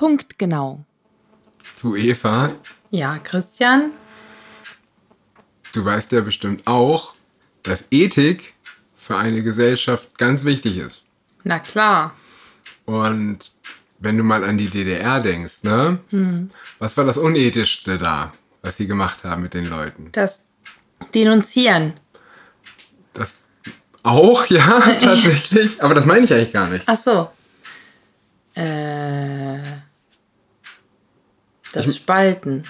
Punktgenau. Du Eva, Ja, Christian? du weißt ja bestimmt auch, dass Ethik für eine Gesellschaft ganz wichtig ist. Na klar. Und wenn du mal an die DDR denkst, ne? Was war das Unethischste da, was sie gemacht haben mit den Leuten? Das Denunzieren. Das auch, ja, tatsächlich. Aber das meine ich eigentlich gar nicht. Ach so. Äh. Das Spalten.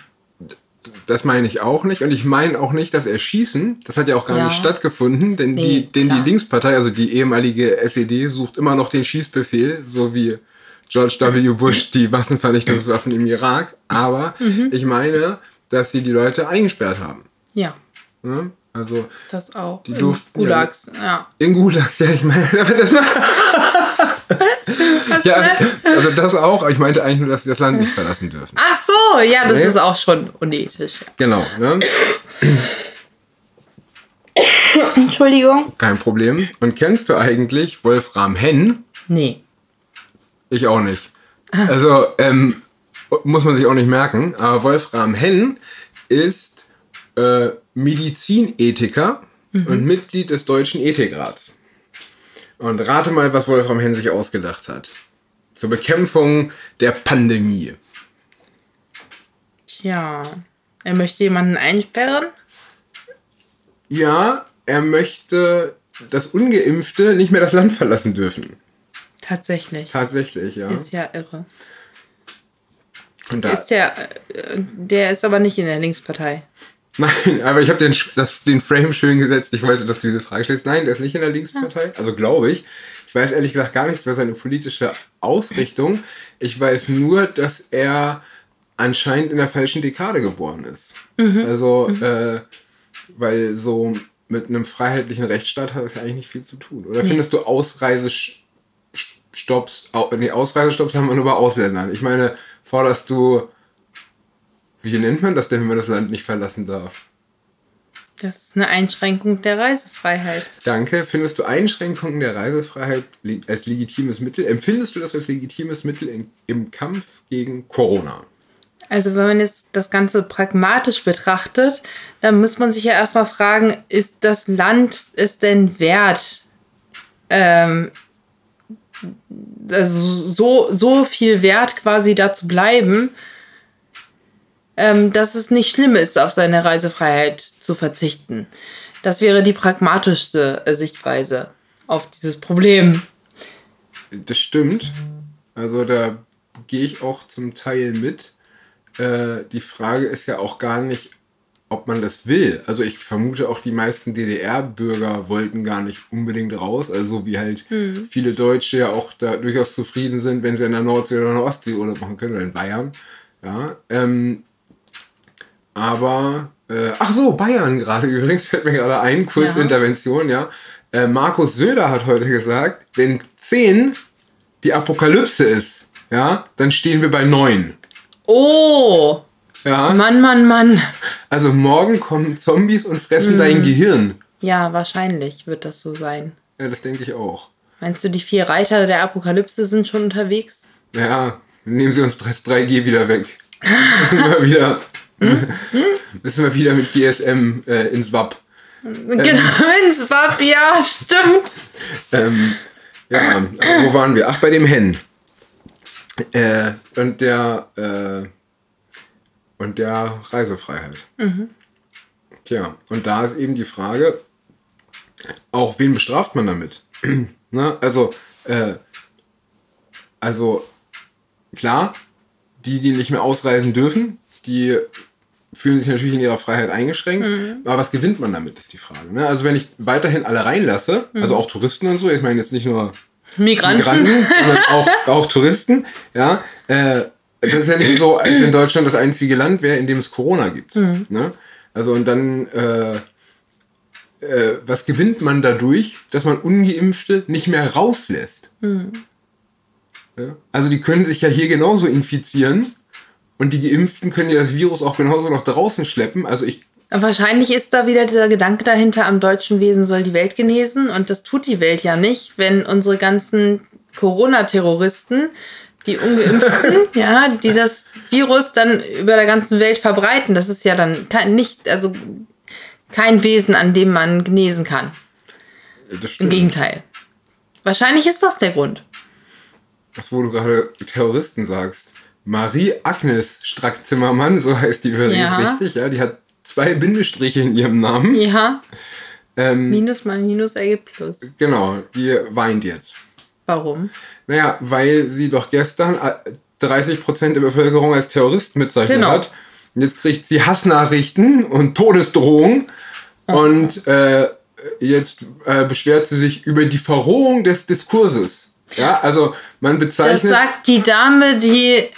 Das meine ich auch nicht. Und ich meine auch nicht das Erschießen. Das hat ja auch gar Ja. nicht stattgefunden, denn, Nee, die, denn die. Linkspartei, also die ehemalige SED, sucht immer noch den Schießbefehl, so wie George W. Bush die Massenvernichtungswaffen im Irak. Aber Mhm. ich meine, dass sie die Leute eingesperrt haben. Ja, Ne? Also das auch. Die In durften ja Gulags, ja. in Gulags, ja, ich meine, das ja, also das auch, aber ich meinte eigentlich nur, dass sie das Land nicht verlassen dürfen. Ach so, ja, das Nee. ist auch schon unethisch. Genau, ne? Entschuldigung. kein Problem. Und kennst du eigentlich Wolfram Henn? Nee. Ich auch nicht. Also, ähm, muss man sich auch nicht merken. Aber Wolfram Henn ist äh, Medizinethiker und Mitglied des Deutschen Ethikrats. Und rate mal, was Wolfram Henn sich ausgedacht hat. Zur Bekämpfung der Pandemie. Tja. Er möchte jemanden einsperren? Ja, er möchte, dass Ungeimpfte nicht mehr das Land verlassen dürfen. Tatsächlich. Tatsächlich, ja. Ist ja irre. Und da, Ist ja, äh, der ist aber nicht in der Linkspartei. Nein, aber ich habe den, das- den Frame schön gesetzt. Ich wollte, dass du diese Frage stellst. Nein, der ist nicht in der Linkspartei. Also glaube ich. Ich weiß ehrlich gesagt gar nichts über seine politische Ausrichtung. Ich weiß nur, dass er anscheinend in der falschen Dekade geboren ist. Also, Äh, weil so mit einem freiheitlichen Rechtsstaat hat das ja eigentlich nicht viel zu tun. Oder findest du Ausreisestopps, au- nee, Ausreisestopps haben wir nur bei Ausländern. Ich meine, forderst du, wie nennt man das denn, wenn man das Land nicht verlassen darf? Das ist eine Einschränkung der Reisefreiheit. Danke. Findest du Einschränkungen der Reisefreiheit als legitimes Mittel? Empfindest du das als legitimes Mittel in, im Kampf gegen Corona? Also wenn man jetzt das Ganze pragmatisch betrachtet, dann muss man sich ja erstmal fragen, ist das Land es denn wert, ähm, also so, so viel wert quasi da zu bleiben, ähm, dass es nicht schlimm ist, auf seine Reisefreiheit zu verzichten. Das wäre die pragmatischste äh, Sichtweise auf dieses Problem. Das stimmt. Also da gehe ich auch zum Teil mit. Äh, die Frage ist ja auch gar nicht, ob man das will. Also ich vermute auch die meisten DDR-Bürger wollten gar nicht unbedingt raus. Also wie halt viele Deutsche ja auch da durchaus zufrieden sind, wenn sie in der Nordsee oder in der Ostsee Urlaub machen können oder in Bayern. Ja. Ähm, aber, äh, ach so, Bayern gerade übrigens, fällt mir gerade ein, kurz Ja. Intervention, ja. Äh, Markus Söder hat heute gesagt, wenn 10 die Apokalypse ist, ja, dann stehen wir bei 9. Oh, Ja, Mann, Mann, Mann. also morgen kommen Zombies und fressen dein Gehirn. Ja, wahrscheinlich wird das so sein. Ja, das denke ich auch. Meinst du, die vier Reiter der Apokalypse sind schon unterwegs? Ja, nehmen sie uns Press 3G wieder weg. müssen wieder, müssen wir wieder mit GSM äh, ins WAP. Genau, ins Wab, ja, stimmt. Ähm, ja, wo waren wir? Ach, bei dem Hen. Äh, und der äh, und der Reisefreiheit. Tja, und da ist eben die Frage, auch wen bestraft man damit? ne? Also, äh, also klar, die, die nicht mehr ausreisen dürfen, die fühlen sich natürlich in ihrer Freiheit eingeschränkt. Aber was gewinnt man damit, ist die Frage. Ne? Also wenn ich weiterhin alle reinlasse, also auch Touristen und so, ich meine jetzt nicht nur Migranten. Migranten, sondern auch, auch Touristen, ja, äh, das ist ja nicht so, als wenn Deutschland das einzige Land wäre, in dem es Corona gibt. Ne? Also und dann, äh, äh, was gewinnt man dadurch, dass man Ungeimpfte nicht mehr rauslässt? Ja? Also die können sich ja hier genauso infizieren und die Geimpften können ja das Virus auch genauso nach draußen schleppen. Also ich Wahrscheinlich ist da wieder dieser Gedanke dahinter, am deutschen Wesen soll die Welt genesen. Und das tut die Welt ja nicht, wenn unsere ganzen Corona-Terroristen die Ungeimpften, ja, die das Virus dann über der ganzen Welt verbreiten. Das ist ja dann kein, nicht, also kein Wesen, an dem man genesen kann. Das Im Gegenteil. Wahrscheinlich ist das der Grund. Das, wo du gerade Terroristen sagst. Marie-Agnes Strack-Zimmermann, so heißt die übrigens Ja. richtig, ja. Die hat zwei Bindestriche in ihrem Namen. Ja. Ähm, Minus mal Minus ergibt Plus. genau, die weint jetzt. Warum? Naja, weil sie doch gestern äh, 30% der Bevölkerung als Terroristen bezeichnet Genau. hat. Und jetzt kriegt sie Hassnachrichten und Todesdrohungen. Und äh, jetzt äh, beschwert sie sich über die Verrohung des Diskurses. Ja, also man Das bezeichnet. sagt die Dame, die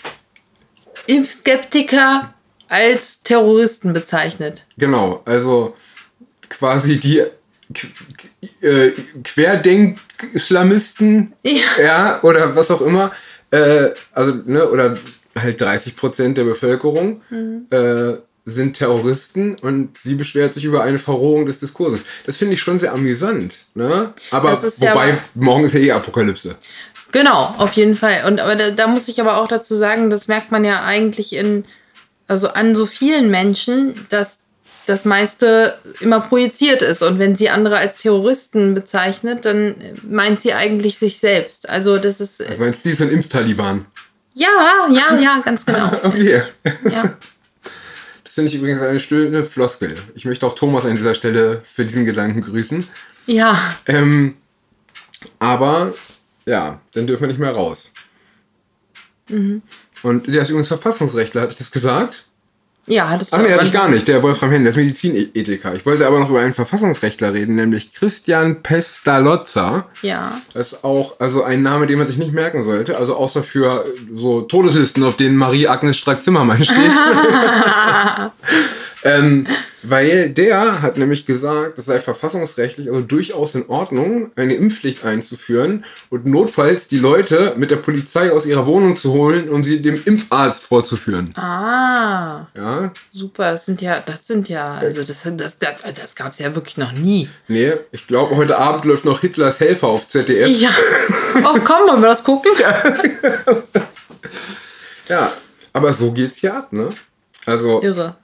Impfskeptiker als Terroristen bezeichnet. Genau, also quasi die äh, Querdenk-Islamisten, Ja. ja, oder was auch immer, äh, also, ne, oder halt 30 Prozent der Bevölkerung Mhm. äh, sind Terroristen und sie beschwert sich über eine Verrohung des Diskurses. Das finde ich schon sehr amüsant, ne? Aber ja wobei, aber- morgen ist ja eh Apokalypse. Genau, auf jeden Fall. Und aber da, da muss ich aber auch dazu sagen, das merkt man ja eigentlich in, also an so vielen Menschen, dass das meiste immer projiziert ist. Und wenn sie andere als Terroristen bezeichnet, dann meint sie eigentlich sich selbst. Also das ist. Also meinst du, die ist so ein Impftaliban? Ja, ja, ja, ganz genau. Okay. Ja. Das finde ich übrigens eine schöne Floskel. Ich möchte auch Thomas an dieser Stelle für diesen Gedanken grüßen. Ja. Ähm, aber ja, dann dürfen wir nicht mehr raus. Und der ist übrigens Verfassungsrechtler, hatte ich das gesagt? Ja, hattest du Ach nee, hatte ich gar nicht. Der Wolfram Henn, der ist Medizinethiker. Ich wollte aber noch über einen Verfassungsrechtler reden, nämlich Christian Pestalozza. Ja. Das ist auch also ein Name, den man sich nicht merken sollte. Also außer für so Todeslisten, auf denen Marie-Agnes Strack-Zimmermann steht. ähm, weil der hat nämlich gesagt, es sei verfassungsrechtlich also durchaus in Ordnung, eine Impfpflicht einzuführen und notfalls die Leute mit der Polizei aus ihrer Wohnung zu holen, um sie dem Impfarzt vorzuführen. Ah, Ja, super. Das sind ja, das sind ja, also das, das, das, das gab es ja wirklich noch nie. nee, ich glaube, heute Abend läuft noch Hitlers Helfer auf ZDF. Ja. Oh, komm, wollen wir das gucken? Ja, aber so geht's hier ab, ne? Also, Irre.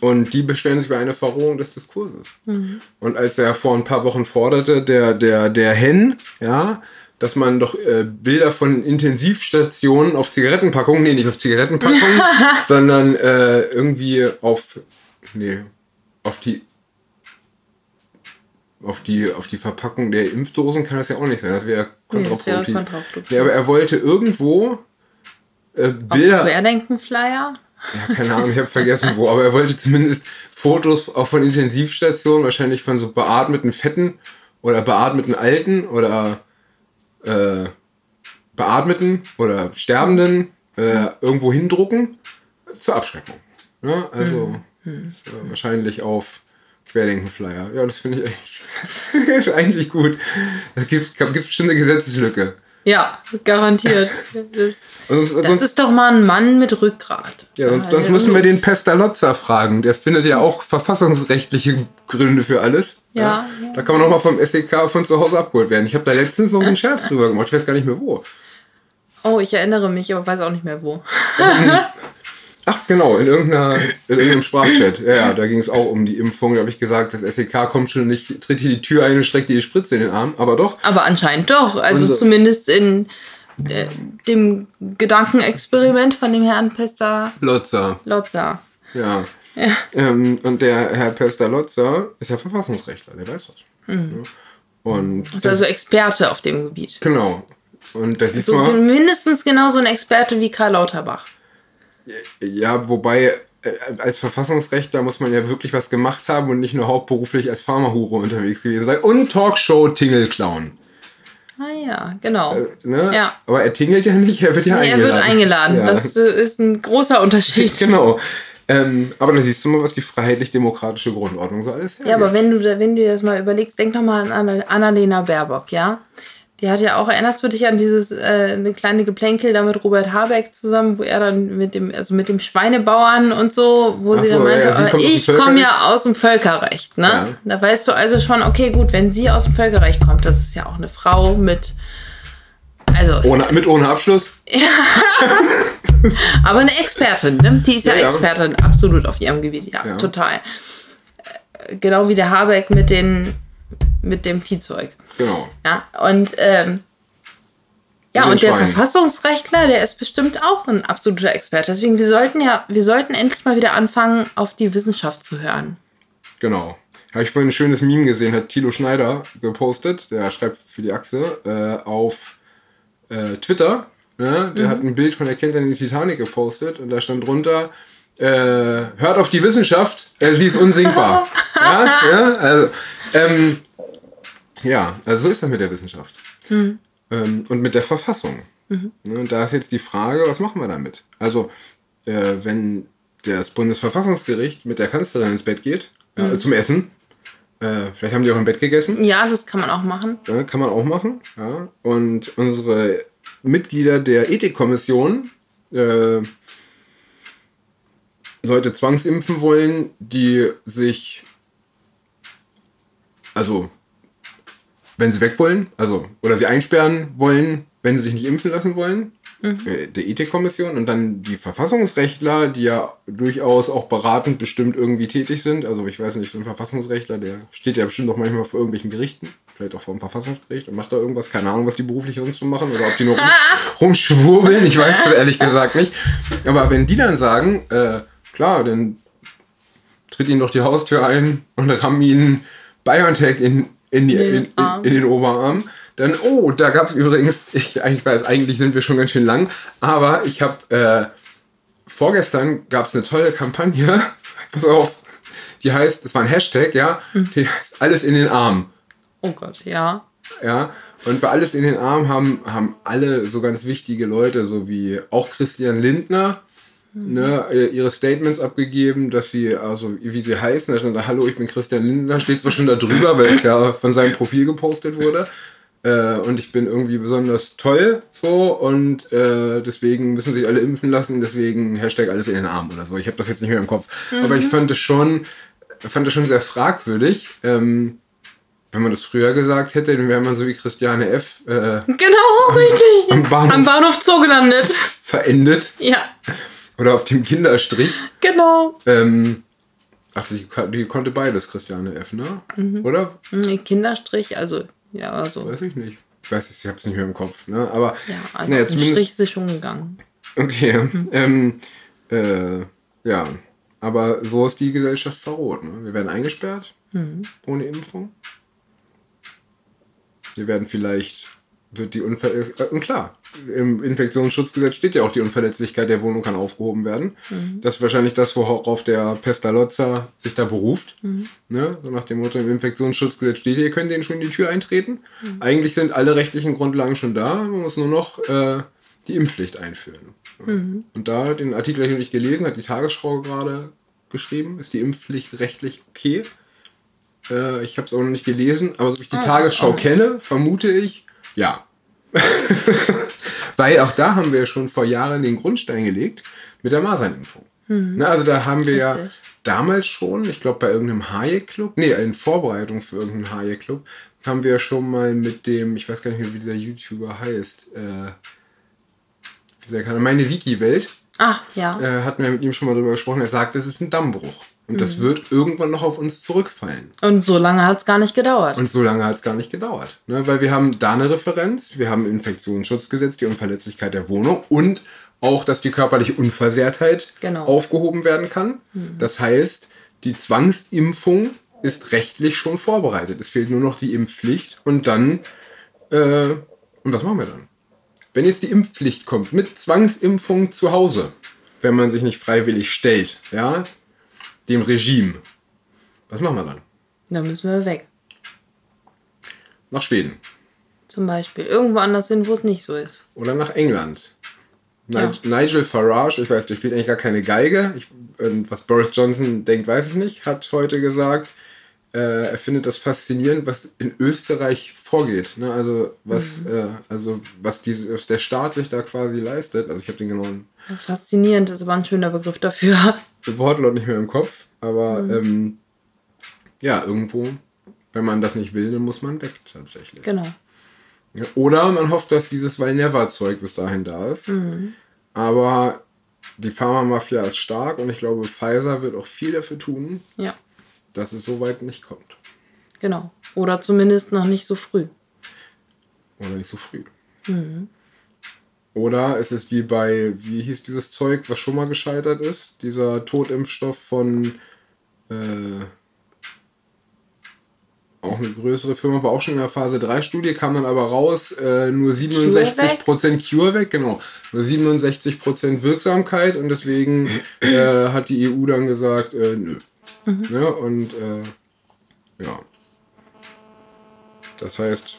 Und die beschweren sich über eine Verrohung des Diskurses. Mhm. Und als er vor ein paar Wochen forderte, der, der, der Hen, ja, dass man doch äh, Bilder von Intensivstationen auf Zigarettenpackungen, nee, nicht auf Zigarettenpackungen, sondern äh, irgendwie auf, nee, auf die, auf die, auf die Verpackung der Impfdosen kann das ja auch nicht sein. Das wäre Nee, kontraproduktiv. Nee, aber er wollte irgendwo äh, Bilder. Querdenken-Flyer? Ja, keine Ahnung, ich habe vergessen wo, aber er wollte zumindest Fotos auch von Intensivstationen, wahrscheinlich von so beatmeten Fetten oder beatmeten Alten oder äh, beatmeten oder Sterbenden äh, irgendwo hindrucken zur Abschreckung. Ja, also ist, äh, wahrscheinlich auf Querdenkenflyer. Ja, das finde ich eigentlich, eigentlich gut. Es gibt, gibt bestimmt eine Gesetzeslücke. Ja, garantiert. Das, Also, das sonst, ist doch mal ein Mann mit Rückgrat. Ja, sonst, sonst ja, müssen wir den Pestalozza fragen. Der findet ja auch verfassungsrechtliche Gründe für alles. Ja, Da kann man nochmal vom SEK von zu Hause abgeholt werden. Ich habe da letztens noch einen Scherz drüber gemacht. Ich weiß gar nicht mehr wo. Oh, ich erinnere mich, aber weiß auch nicht mehr wo. Ach, genau, in, irgendeiner, in irgendeinem Sprachchat. Ja, ja, da ging es auch um die Impfung. Da habe ich gesagt, das SEK kommt schon nicht, tritt hier die Tür ein und streckt dir die Spritze in den Arm. Aber doch. Aber anscheinend doch. Also Unser- zumindest in äh, dem Gedankenexperiment von dem Herrn Pesta Lotzer. Lotzer. Ja. Ähm, und der Herr Pestalozza ist ja Verfassungsrechtler, der weiß was. Ja. Und Ist also Experte auf dem Gebiet. genau. Und da siehst So mal. mindestens genauso ein Experte wie Karl Lauterbach. Ja, wobei äh, als Verfassungsrechtler muss man ja wirklich was gemacht haben und nicht nur hauptberuflich als Pharmahure unterwegs gewesen sein. Und Talkshow-Tingelclown. Ah ja, genau. Ne? Ja. Aber er tingelt ja nicht, er wird ja Nee, er eingeladen. wird eingeladen. Ja. Das äh, ist ein großer Unterschied. genau. Ähm, aber da siehst du mal, was die freiheitlich-demokratische Grundordnung so alles hergibt. Ja, aber wenn du, da- wenn du dir das mal überlegst, denk doch mal an Anna- Annalena Baerbock, ja? Die hat ja auch, erinnerst du dich an dieses äh, eine kleine Geplänkel da mit Robert Habeck zusammen, wo er dann mit dem, also mit dem Schweinebauern und so, wo Ach sie so, dann meinte, ja, sie äh, kommt ich komme ja aus dem Völkerrecht, ne? Ja. Da weißt du also schon, okay, gut, wenn sie aus dem Völkerrecht kommt, das ist ja auch eine Frau mit, Also, Ohne, mit ohne Abschluss? aber eine Expertin, ne? Die ist ja, Ja, ja. Expertin, absolut auf ihrem Gebiet, ja, Ja. total. Äh, Genau wie der Habeck mit, den, mit dem Viehzeug. Genau. Ja, und ähm, ja, und der. Verfassungsrechtler, der ist bestimmt auch ein absoluter Experte. Deswegen, wir sollten ja, wir sollten endlich mal wieder anfangen, auf die Wissenschaft zu hören. Genau. Habe ich vorhin ein schönes Meme gesehen, hat Thilo Schneider gepostet, der schreibt für die Achse, äh, auf äh, Twitter. Ne? Der hat ein Bild von der Kindheit in die Titanic gepostet und da stand drunter, äh, hört auf die Wissenschaft, äh, sie ist unsinkbar. ja, ja, also, ähm, ja, also so ist das mit der Wissenschaft. Ähm, und mit der Verfassung. Ne? Und da ist jetzt die Frage, was machen wir damit? Also, äh, wenn das Bundesverfassungsgericht mit der Kanzlerin ins Bett geht, äh, zum Essen, äh, vielleicht haben die auch im Bett gegessen, Ja, das kann man auch machen. ja, kann man auch machen. Ja. Und unsere Mitglieder der Ethikkommission äh, Leute zwangsimpfen wollen, die sich, also wenn sie weg wollen, also oder sie einsperren wollen, wenn sie sich nicht impfen lassen wollen, äh, der Ethikkommission und dann die Verfassungsrechtler, die ja durchaus auch beratend bestimmt irgendwie tätig sind. Also ich weiß nicht, so ein Verfassungsrechtler, der steht ja bestimmt auch manchmal vor irgendwelchen Gerichten, vielleicht auch vor dem Verfassungsgericht und macht da irgendwas, keine Ahnung, was die beruflich sonst so machen oder ob die nur rum, rumschwurbeln, ich weiß das ehrlich gesagt nicht. Aber wenn die dann sagen, äh, klar, dann tritt ihnen doch die Haustür ein und rammen ihnen BioNTech in, in, die, Den in, in, in den Oberarm. Dann, oh, da gab es übrigens, ich eigentlich weiß, eigentlich sind wir schon ganz schön lang, aber ich habe äh, vorgestern gab es eine tolle Kampagne, pass auf, die heißt, das war ein Hashtag, ja, die heißt Alles in den Arm. Oh Gott, ja. Ja, und bei Alles in den Arm haben, haben alle so ganz wichtige Leute, so wie auch Christian Lindner, ne, äh, ihre Statements abgegeben, dass sie, also wie sie heißen, da stand da, hallo, ich bin Christian Lindner, steht zwar schon da drüber, weil es ja von seinem Profil gepostet wurde. Äh, und ich bin irgendwie besonders toll, so, und äh, deswegen müssen sich alle impfen lassen, deswegen Hashtag alles in den Arm oder so. Ich habe das jetzt nicht mehr im Kopf. Aber ich fand es schon, fand es schon sehr fragwürdig. Ähm, wenn man das früher gesagt hätte, dann wäre man so wie Christiane F. Äh, Genau, richtig. Am Bahnhof. Am Bahnhof Zoo gelandet. verendet Ja, oder auf dem Kinderstrich. genau. Ähm, ach, die, die konnte beides, Christiane F., ne? Oder? Nee, Kinderstrich, also, ja, also. Weiß ich nicht. Ich weiß, ich hab's nicht mehr im Kopf, ne? Aber, Ja, also naja, Strich ist sie schon gegangen. Okay, ähm, äh, ja. Aber so ist die Gesellschaft verroht, ne? Wir werden eingesperrt, ohne Impfung. Wir werden vielleicht, wird die Unverletzlichkeit, und klar, im Infektionsschutzgesetz steht ja auch die Unverletzlichkeit der Wohnung kann aufgehoben werden. Das ist wahrscheinlich das, worauf der Pestalozza sich da beruft. Ne? So nach dem Motto, im Infektionsschutzgesetz steht, ihr könnt denen schon in die Tür eintreten. Eigentlich sind alle rechtlichen Grundlagen schon da, man muss nur noch äh, die Impfpflicht einführen. Und da, den Artikel habe ich noch nicht gelesen, hat die Tagesschau gerade geschrieben, ist die Impfpflicht rechtlich okay? Äh, ich habe es auch noch nicht gelesen, aber so wie ich die ich Tagesschau kenne, vermute ich, ja. Weil auch da haben wir schon vor Jahren den Grundstein gelegt mit der Masernimpfung. Ne, also da haben wir ja damals schon, ich glaube bei irgendeinem Hayek-Club, nee, in Vorbereitung für irgendeinen Hayek-Club, haben wir schon mal mit dem, ich weiß gar nicht mehr, wie dieser YouTuber heißt, äh, wie dieser Kanal, meine Wiki-Welt, Ah, ja. äh, hatten wir mit ihm schon mal drüber gesprochen, er sagt, das ist ein Dammbruch. Und das wird irgendwann noch auf uns zurückfallen. Und so lange hat es gar nicht gedauert. Und so lange hat es gar nicht gedauert. Ne? Weil wir haben da eine Referenz, wir haben Infektionsschutzgesetz, die Unverletzlichkeit der Wohnung und auch, dass die körperliche Unversehrtheit Genau. aufgehoben werden kann. Das heißt, die Zwangsimpfung ist rechtlich schon vorbereitet. Es fehlt nur noch die Impfpflicht und dann, äh, und was machen wir dann? Wenn jetzt die Impfpflicht kommt mit Zwangsimpfung zu Hause, wenn man sich nicht freiwillig stellt, ja, dem Regime, was machen wir dann? Dann müssen wir weg. Nach Schweden. Zum Beispiel. Irgendwo anders hin, wo es nicht so ist. Oder nach England. Ja. Nigel Farage, ich weiß, der spielt eigentlich gar keine Geige. Ich, und was Boris Johnson denkt, weiß ich nicht, hat heute gesagt, äh, er findet das faszinierend, was in Österreich vorgeht. Ne? Also, was, äh, also was, diese, was der Staat sich da quasi leistet. Also ich habe den genauen Faszinierend ist aber ein schöner Begriff dafür. Wortlaut nicht mehr im Kopf. Aber ähm, ja, irgendwo, wenn man das nicht will, dann muss man weg tatsächlich. Genau. Ja, Oder man hofft, dass dieses Valneva-Zeug bis dahin da ist. Aber die Pharmamafia ist stark und ich glaube, Pfizer wird auch viel dafür tun, Ja, dass es so weit nicht kommt. genau. Oder zumindest noch nicht so früh. Oder nicht so früh. Oder es ist wie bei, wie hieß dieses Zeug, was schon mal gescheitert ist? Dieser Totimpfstoff von äh, auch eine größere Firma, war auch schon in der Phase 3 Studie, kam dann aber raus, äh, nur 67% CureVac, genau, nur 67% Wirksamkeit und deswegen äh, hat die EU dann gesagt, äh, nö. Ja, und äh, ja. Das heißt,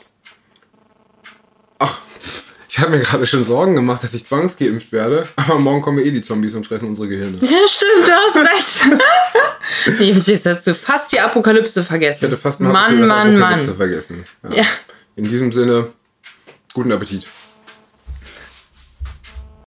ach, ich habe mir gerade schon Sorgen gemacht, dass ich zwangsgeimpft werde, aber morgen kommen eh die Zombies und fressen unsere Gehirne. Ja, stimmt, du hast recht. nee, jetzt hast du fast die Apokalypse vergessen. Ich hätte fast mal Mann, Mann, Apokalypse Mann. vergessen. Ja. Ja. In diesem Sinne, guten Appetit.